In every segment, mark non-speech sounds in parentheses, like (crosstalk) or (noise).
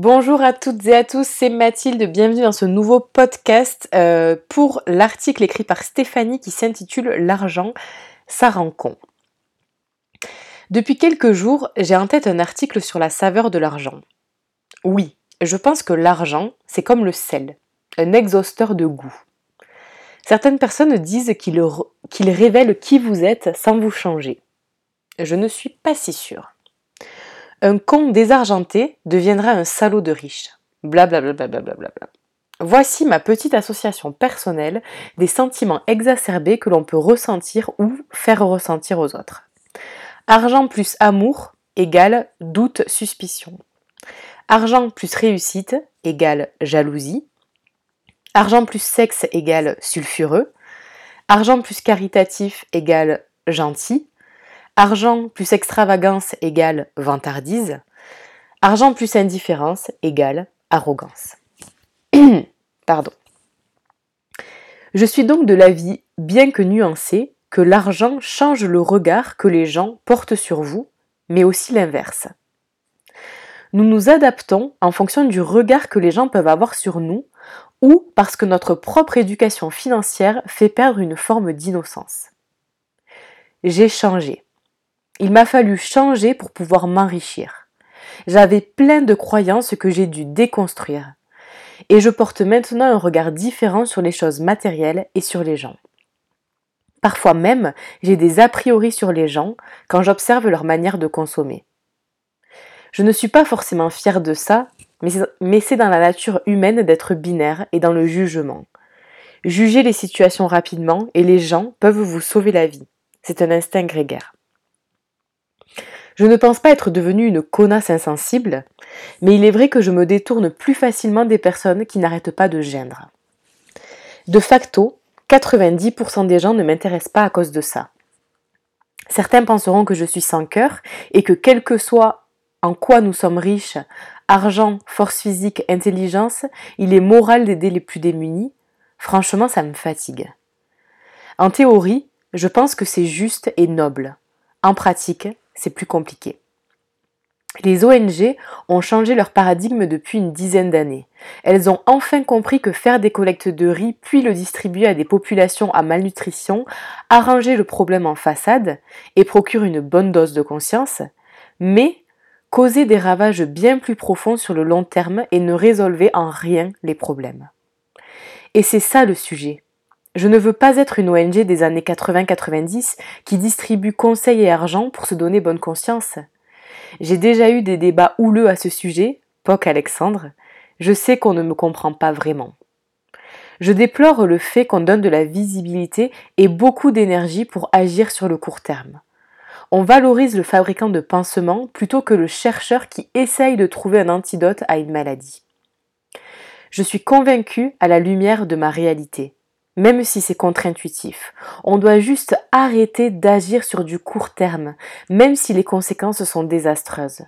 Bonjour à toutes et à tous, c'est Mathilde, bienvenue dans ce nouveau podcast euh, pour l'article écrit par Stéphanie qui s'intitule L'argent, ça rend con. Depuis quelques jours, j'ai en tête un article sur la saveur de l'argent. Oui, je pense que l'argent, c'est comme le sel, un exhausteur de goût. Certaines personnes disent qu'il révèle qui vous êtes sans vous changer. Je ne suis pas si sûre. Un con désargenté deviendra un salaud de riche. Blablabla. Voici ma petite association personnelle des sentiments exacerbés que l'on peut ressentir ou faire ressentir aux autres. Argent plus amour égale doute, suspicion. Argent plus réussite égale jalousie. Argent plus sexe égale sulfureux. Argent plus caritatif égale gentil. Argent plus extravagance égale vantardise. Argent plus indifférence égale arrogance. (clears throat) Pardon. Je suis donc de l'avis, bien que nuancé, que l'argent change le regard que les gens portent sur vous, mais aussi l'inverse. Nous nous adaptons en fonction du regard que les gens peuvent avoir sur nous, ou parce que notre propre éducation financière fait perdre une forme d'innocence. J'ai changé. Il m'a fallu changer pour pouvoir m'enrichir. J'avais plein de croyances que j'ai dû déconstruire. Et je porte maintenant un regard différent sur les choses matérielles et sur les gens. Parfois même, j'ai des a priori sur les gens quand j'observe leur manière de consommer. Je ne suis pas forcément fière de ça, mais c'est dans la nature humaine d'être binaire et dans le jugement. Jugez les situations rapidement et les gens peuvent vous sauver la vie. C'est un instinct grégaire. Je ne pense pas être devenue une connasse insensible, mais il est vrai que je me détourne plus facilement des personnes qui n'arrêtent pas de gêner. De facto, 90% des gens ne m'intéressent pas à cause de ça. Certains penseront que je suis sans cœur et que quel que soit en quoi nous sommes riches, argent, force physique, intelligence, il est moral d'aider les plus démunis. Franchement, ça me fatigue. En théorie, je pense que c'est juste et noble. En pratique, c'est plus compliqué. Les ONG ont changé leur paradigme depuis une dizaine d'années. Elles ont enfin compris que faire des collectes de riz puis le distribuer à des populations à malnutrition arrangeait le problème en façade et procure une bonne dose de conscience, mais causait des ravages bien plus profonds sur le long terme et ne résolvait en rien les problèmes. Et c'est ça le sujet. Je ne veux pas être une ONG des années 80-90 qui distribue conseils et argent pour se donner bonne conscience. J'ai déjà eu des débats houleux à ce sujet, POC Alexandre. Je sais qu'on ne me comprend pas vraiment. Je déplore le fait qu'on donne de la visibilité et beaucoup d'énergie pour agir sur le court terme. On valorise le fabricant de pansements plutôt que le chercheur qui essaye de trouver un antidote à une maladie. Je suis convaincue à la lumière de ma réalité même si c'est contre-intuitif. On doit juste arrêter d'agir sur du court terme, même si les conséquences sont désastreuses.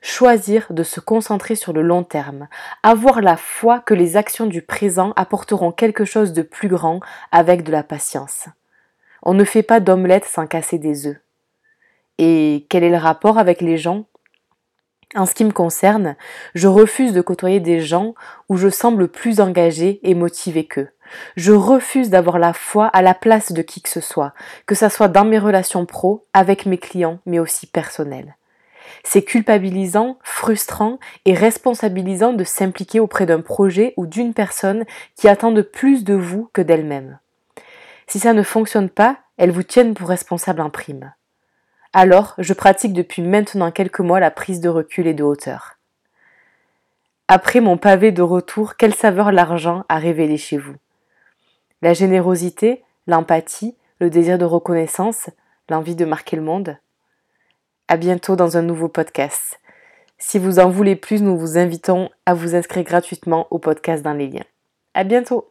Choisir de se concentrer sur le long terme, avoir la foi que les actions du présent apporteront quelque chose de plus grand avec de la patience. On ne fait pas d'omelette sans casser des œufs. Et quel est le rapport avec les gens? En ce qui me concerne, je refuse de côtoyer des gens où je semble plus engagé et motivé qu'eux. Je refuse d'avoir la foi à la place de qui que ce soit, que ce soit dans mes relations pro, avec mes clients, mais aussi personnelles. C'est culpabilisant, frustrant et responsabilisant de s'impliquer auprès d'un projet ou d'une personne qui attendent plus de vous que d'elle-même. Si ça ne fonctionne pas, elles vous tiennent pour responsable en prime. Alors, je pratique depuis maintenant quelques mois la prise de recul et de hauteur. Après mon pavé de retour, quelle saveur l'argent a révélé chez vous? La générosité, l'empathie, le désir de reconnaissance, l'envie de marquer le monde. À bientôt dans un nouveau podcast. Si vous en voulez plus, nous vous invitons à vous inscrire gratuitement au podcast dans les liens. À bientôt!